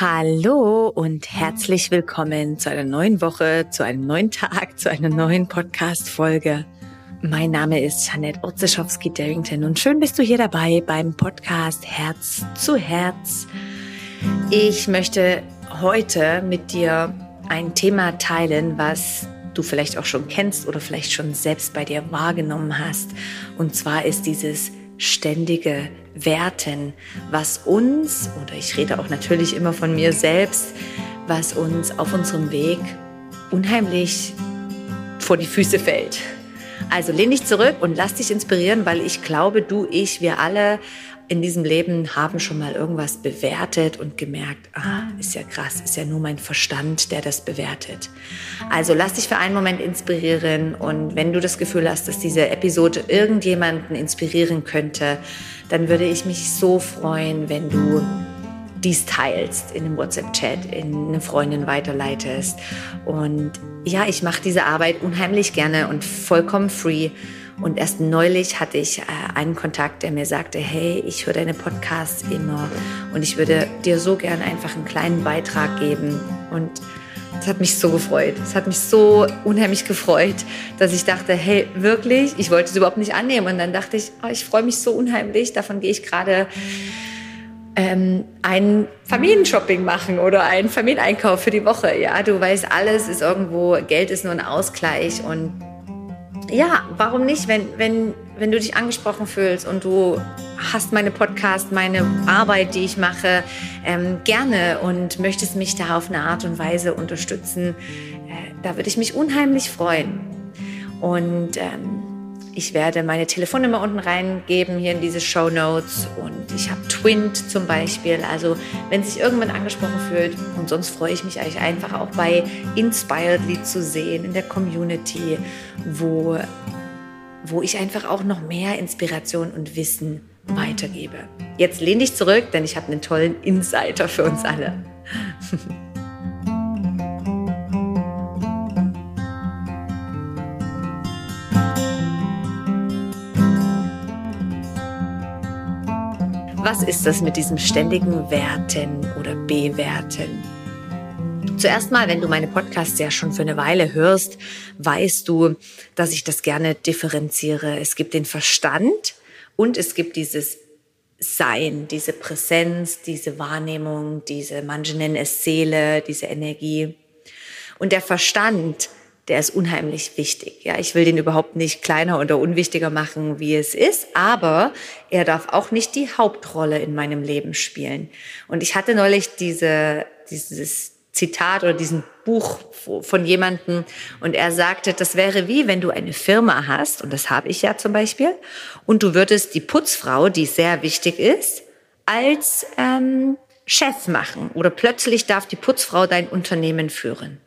Hallo und herzlich willkommen zu einer neuen Woche, zu einem neuen Tag, zu einer neuen Podcast-Folge. Mein Name ist Janette Otzeschowski-Darrington und schön bist du hier dabei beim Podcast Herz zu Herz. Ich möchte heute mit dir ein Thema teilen, was du vielleicht auch schon kennst oder vielleicht schon selbst bei dir wahrgenommen hast. Und zwar ist dieses ständige Werten, was uns, oder ich rede auch natürlich immer von mir selbst, was uns auf unserem Weg unheimlich vor die Füße fällt. Also lehn dich zurück und lass dich inspirieren, weil ich glaube, du, ich, wir alle in diesem Leben haben schon mal irgendwas bewertet und gemerkt, ah, ist ja krass, ist ja nur mein Verstand, der das bewertet. Also lass dich für einen Moment inspirieren und wenn du das Gefühl hast, dass diese Episode irgendjemanden inspirieren könnte, dann würde ich mich so freuen, wenn du dies teilst in einem WhatsApp-Chat, in eine Freundin weiterleitest. Und ja, ich mache diese Arbeit unheimlich gerne und vollkommen free. Und erst neulich hatte ich äh, einen Kontakt, der mir sagte, hey, ich höre deine Podcasts immer und ich würde dir so gern einfach einen kleinen Beitrag geben. Und es hat mich so gefreut. Es hat mich so unheimlich gefreut, dass ich dachte, hey, wirklich? Ich wollte es überhaupt nicht annehmen. Und dann dachte ich, oh, ich freue mich so unheimlich. Davon gehe ich gerade ähm, ein Familienshopping machen oder einen Familieneinkauf für die Woche. Ja, du weißt, alles ist irgendwo, Geld ist nur ein Ausgleich und ja, warum nicht, wenn, wenn, wenn du dich angesprochen fühlst und du hast meine Podcast, meine Arbeit, die ich mache, ähm, gerne und möchtest mich da auf eine Art und Weise unterstützen, äh, da würde ich mich unheimlich freuen. Und ähm, ich werde meine Telefonnummer unten reingeben hier in diese Show Notes und ich habe Twint zum Beispiel. Also wenn sich irgendwann angesprochen fühlt und sonst freue ich mich eigentlich einfach auch bei Inspiredly zu sehen in der Community, wo, wo ich einfach auch noch mehr Inspiration und Wissen weitergebe. Jetzt lehn dich zurück, denn ich habe einen tollen Insider für uns alle. Was ist das mit diesem ständigen Werten oder Bewerten? Zuerst mal, wenn du meine Podcasts ja schon für eine Weile hörst, weißt du, dass ich das gerne differenziere. Es gibt den Verstand und es gibt dieses Sein, diese Präsenz, diese Wahrnehmung, diese, manche nennen es Seele, diese Energie. Und der Verstand der ist unheimlich wichtig. Ja, ich will den überhaupt nicht kleiner oder unwichtiger machen, wie es ist, aber er darf auch nicht die Hauptrolle in meinem Leben spielen. Und ich hatte neulich diese, dieses Zitat oder diesen Buch von jemandem und er sagte, das wäre wie wenn du eine Firma hast, und das habe ich ja zum Beispiel, und du würdest die Putzfrau, die sehr wichtig ist, als ähm, Chef machen oder plötzlich darf die Putzfrau dein Unternehmen führen.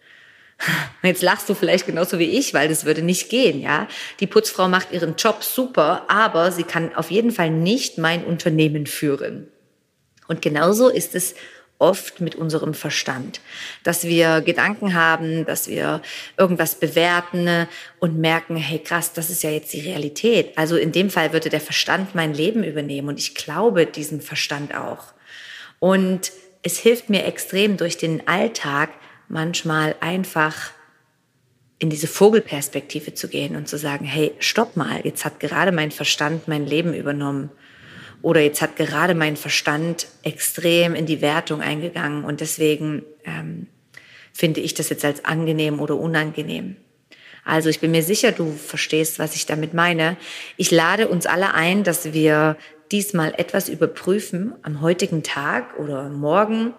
Jetzt lachst du vielleicht genauso wie ich, weil das würde nicht gehen, ja. Die Putzfrau macht ihren Job super, aber sie kann auf jeden Fall nicht mein Unternehmen führen. Und genauso ist es oft mit unserem Verstand, dass wir Gedanken haben, dass wir irgendwas bewerten und merken, hey krass, das ist ja jetzt die Realität. Also in dem Fall würde der Verstand mein Leben übernehmen und ich glaube diesem Verstand auch. Und es hilft mir extrem durch den Alltag, manchmal einfach in diese Vogelperspektive zu gehen und zu sagen, hey, stopp mal, jetzt hat gerade mein Verstand mein Leben übernommen. Oder jetzt hat gerade mein Verstand extrem in die Wertung eingegangen und deswegen ähm, finde ich das jetzt als angenehm oder unangenehm. Also ich bin mir sicher, du verstehst, was ich damit meine. Ich lade uns alle ein, dass wir diesmal etwas überprüfen am heutigen Tag oder morgen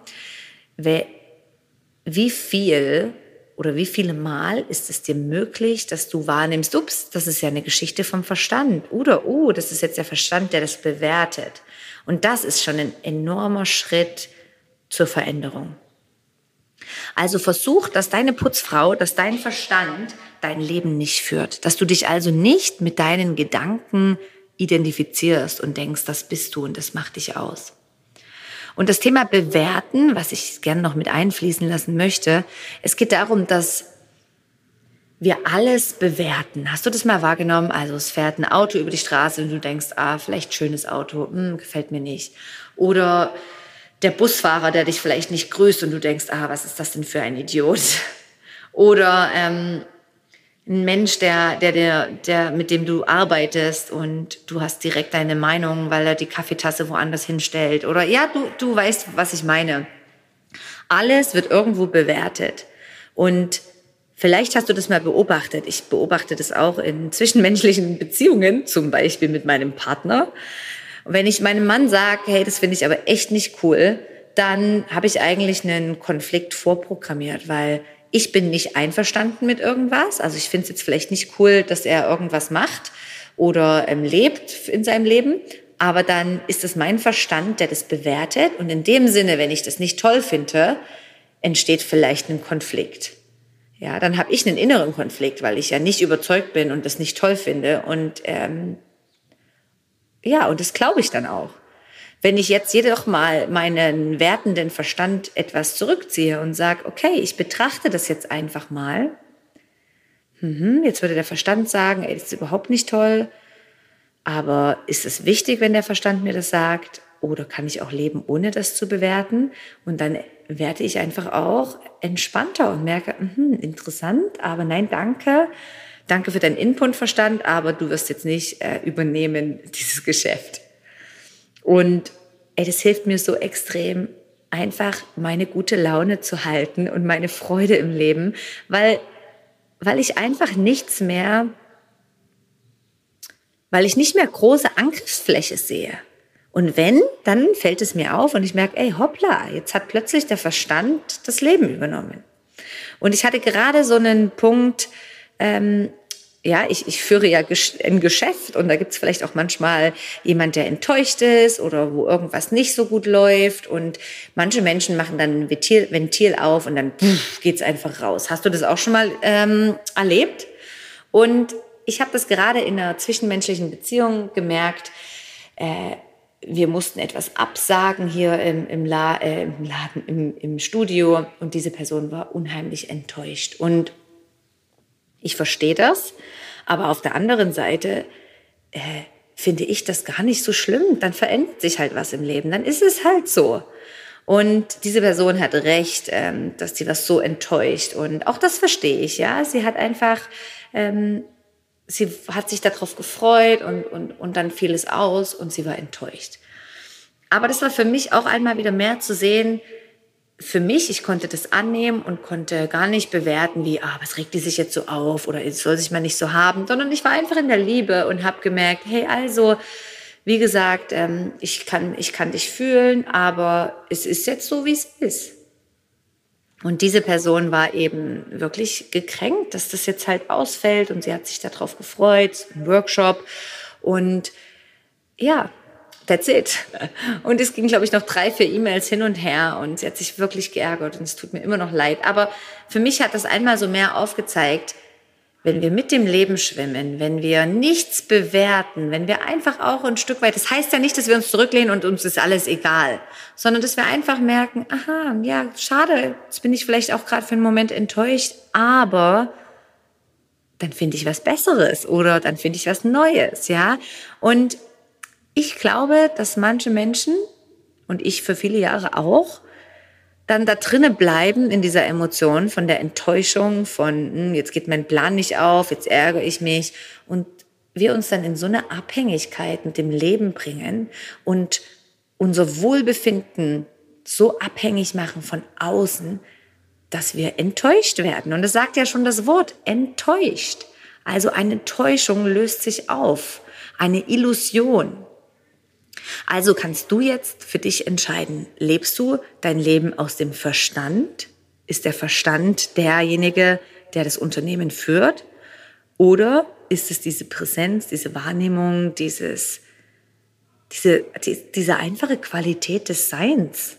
wie viel oder wie viele Mal ist es dir möglich, dass du wahrnimmst, ups, das ist ja eine Geschichte vom Verstand oder, oh, das ist jetzt der Verstand, der das bewertet. Und das ist schon ein enormer Schritt zur Veränderung. Also versuch, dass deine Putzfrau, dass dein Verstand dein Leben nicht führt, dass du dich also nicht mit deinen Gedanken identifizierst und denkst, das bist du und das macht dich aus. Und das Thema Bewerten, was ich gerne noch mit einfließen lassen möchte, es geht darum, dass wir alles bewerten. Hast du das mal wahrgenommen? Also es fährt ein Auto über die Straße und du denkst, ah, vielleicht schönes Auto, hm, gefällt mir nicht. Oder der Busfahrer, der dich vielleicht nicht grüßt und du denkst, ah, was ist das denn für ein Idiot? Oder ähm, ein Mensch, der, der, der, der, mit dem du arbeitest und du hast direkt deine Meinung, weil er die Kaffeetasse woanders hinstellt. Oder ja, du, du weißt, was ich meine. Alles wird irgendwo bewertet. Und vielleicht hast du das mal beobachtet. Ich beobachte das auch in zwischenmenschlichen Beziehungen, zum Beispiel mit meinem Partner. Und wenn ich meinem Mann sage, hey, das finde ich aber echt nicht cool, dann habe ich eigentlich einen Konflikt vorprogrammiert, weil ich bin nicht einverstanden mit irgendwas. Also ich finde es jetzt vielleicht nicht cool, dass er irgendwas macht oder ähm, lebt in seinem Leben. Aber dann ist es mein Verstand, der das bewertet. Und in dem Sinne, wenn ich das nicht toll finde, entsteht vielleicht ein Konflikt. Ja, dann habe ich einen inneren Konflikt, weil ich ja nicht überzeugt bin und das nicht toll finde. Und ähm, ja, und das glaube ich dann auch. Wenn ich jetzt jedoch mal meinen wertenden Verstand etwas zurückziehe und sage, okay, ich betrachte das jetzt einfach mal, mhm, jetzt würde der Verstand sagen, ey, das ist überhaupt nicht toll, aber ist es wichtig, wenn der Verstand mir das sagt? Oder kann ich auch leben, ohne das zu bewerten? Und dann werde ich einfach auch entspannter und merke, mh, interessant, aber nein, danke. Danke für deinen Input-Verstand, aber du wirst jetzt nicht äh, übernehmen, dieses Geschäft. Und ey, das hilft mir so extrem, einfach meine gute Laune zu halten und meine Freude im Leben, weil, weil ich einfach nichts mehr, weil ich nicht mehr große Angriffsfläche sehe. Und wenn, dann fällt es mir auf und ich merke, ey, hoppla, jetzt hat plötzlich der Verstand das Leben übernommen. Und ich hatte gerade so einen Punkt, ähm, ja, ich, ich führe ja ein Geschäft und da gibt's vielleicht auch manchmal jemand, der enttäuscht ist oder wo irgendwas nicht so gut läuft. Und manche Menschen machen dann ein Ventil, Ventil auf und dann pff, geht's einfach raus. Hast du das auch schon mal ähm, erlebt? Und ich habe das gerade in einer zwischenmenschlichen Beziehung gemerkt. Äh, wir mussten etwas absagen hier im, im, La, äh, im Laden, im, im Studio und diese Person war unheimlich enttäuscht. Und ich verstehe das, aber auf der anderen Seite äh, finde ich das gar nicht so schlimm. Dann verändert sich halt was im Leben. Dann ist es halt so. Und diese Person hat recht, ähm, dass sie was so enttäuscht. Und auch das verstehe ich, ja. Sie hat einfach, ähm, sie hat sich darauf gefreut und, und, und dann fiel es aus und sie war enttäuscht. Aber das war für mich auch einmal wieder mehr zu sehen, für mich, ich konnte das annehmen und konnte gar nicht bewerten, wie, ah, was regt die sich jetzt so auf oder es soll sich mal nicht so haben, sondern ich war einfach in der Liebe und habe gemerkt, hey, also, wie gesagt, ähm, ich, kann, ich kann dich fühlen, aber es ist jetzt so, wie es ist. Und diese Person war eben wirklich gekränkt, dass das jetzt halt ausfällt und sie hat sich darauf gefreut, ein Workshop und ja, That's it. Und es ging, glaube ich, noch drei, vier E-Mails hin und her und sie hat sich wirklich geärgert und es tut mir immer noch leid. Aber für mich hat das einmal so mehr aufgezeigt, wenn wir mit dem Leben schwimmen, wenn wir nichts bewerten, wenn wir einfach auch ein Stück weit, das heißt ja nicht, dass wir uns zurücklehnen und uns ist alles egal, sondern dass wir einfach merken, aha, ja, schade, jetzt bin ich vielleicht auch gerade für einen Moment enttäuscht, aber dann finde ich was Besseres oder dann finde ich was Neues, ja. Und ich glaube, dass manche Menschen und ich für viele Jahre auch dann da drinne bleiben in dieser Emotion von der Enttäuschung, von hm, jetzt geht mein Plan nicht auf, jetzt ärgere ich mich und wir uns dann in so eine Abhängigkeit mit dem Leben bringen und unser Wohlbefinden so abhängig machen von außen, dass wir enttäuscht werden. Und das sagt ja schon das Wort, enttäuscht. Also eine Täuschung löst sich auf, eine Illusion. Also kannst du jetzt für dich entscheiden, lebst du dein Leben aus dem Verstand? Ist der Verstand derjenige, der das Unternehmen führt? Oder ist es diese Präsenz, diese Wahrnehmung, dieses, diese, die, diese einfache Qualität des Seins?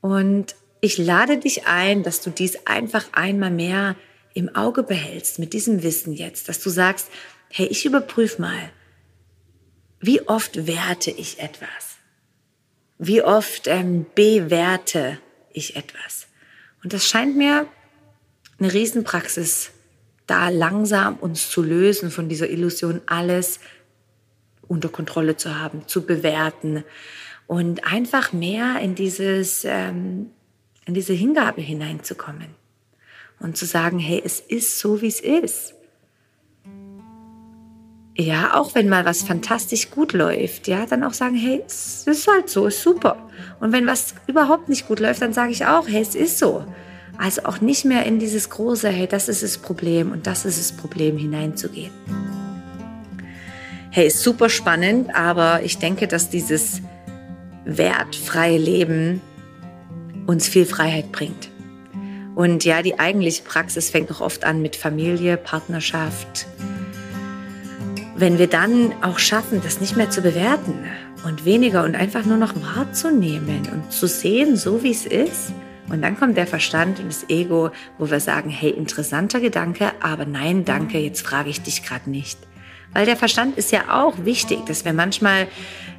Und ich lade dich ein, dass du dies einfach einmal mehr im Auge behältst mit diesem Wissen jetzt, dass du sagst, hey, ich überprüfe mal, wie oft werte ich etwas? Wie oft ähm, bewerte ich etwas? Und das scheint mir eine Riesenpraxis, da langsam uns zu lösen von dieser Illusion, alles unter Kontrolle zu haben, zu bewerten. und einfach mehr in dieses, ähm, in diese Hingabe hineinzukommen und zu sagen, hey, es ist so, wie es ist. Ja, auch wenn mal was fantastisch gut läuft, ja, dann auch sagen, hey, es ist halt so, ist super. Und wenn was überhaupt nicht gut läuft, dann sage ich auch, hey, es ist so. Also auch nicht mehr in dieses große, hey, das ist das Problem und das ist das Problem hineinzugehen. Hey, ist super spannend, aber ich denke, dass dieses wertfreie Leben uns viel Freiheit bringt. Und ja, die eigentliche Praxis fängt doch oft an mit Familie, Partnerschaft. Wenn wir dann auch schaffen, das nicht mehr zu bewerten und weniger und einfach nur noch wahrzunehmen und zu sehen, so wie es ist, und dann kommt der Verstand und das Ego, wo wir sagen, hey, interessanter Gedanke, aber nein, danke, jetzt frage ich dich gerade nicht. Weil der Verstand ist ja auch wichtig, dass wir manchmal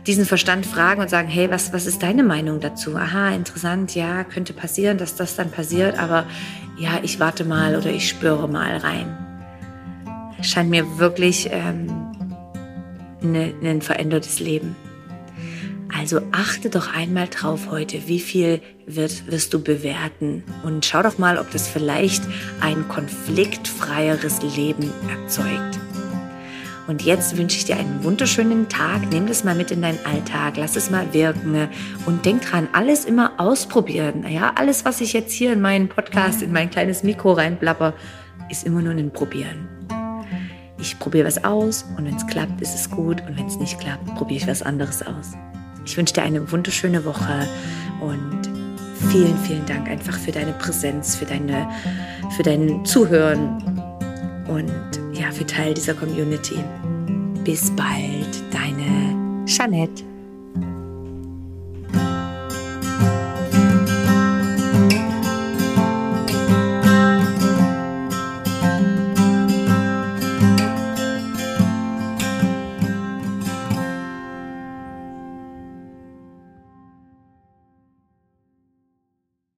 diesen Verstand fragen und sagen, hey, was, was ist deine Meinung dazu? Aha, interessant, ja, könnte passieren, dass das dann passiert, aber ja, ich warte mal oder ich spüre mal rein. Scheint mir wirklich ähm, ne, ein verändertes Leben. Also achte doch einmal drauf heute, wie viel wird, wirst du bewerten und schau doch mal, ob das vielleicht ein konfliktfreieres Leben erzeugt. Und jetzt wünsche ich dir einen wunderschönen Tag. Nimm das mal mit in deinen Alltag, lass es mal wirken und denk dran, alles immer ausprobieren. Ja, alles, was ich jetzt hier in meinen Podcast, in mein kleines Mikro reinblapper, ist immer nur ein Probieren. Ich probiere was aus und wenn es klappt, ist es gut und wenn es nicht klappt, probiere ich was anderes aus. Ich wünsche dir eine wunderschöne Woche und vielen, vielen Dank einfach für deine Präsenz, für, deine, für dein Zuhören und ja, für Teil dieser Community. Bis bald, deine Jeanette.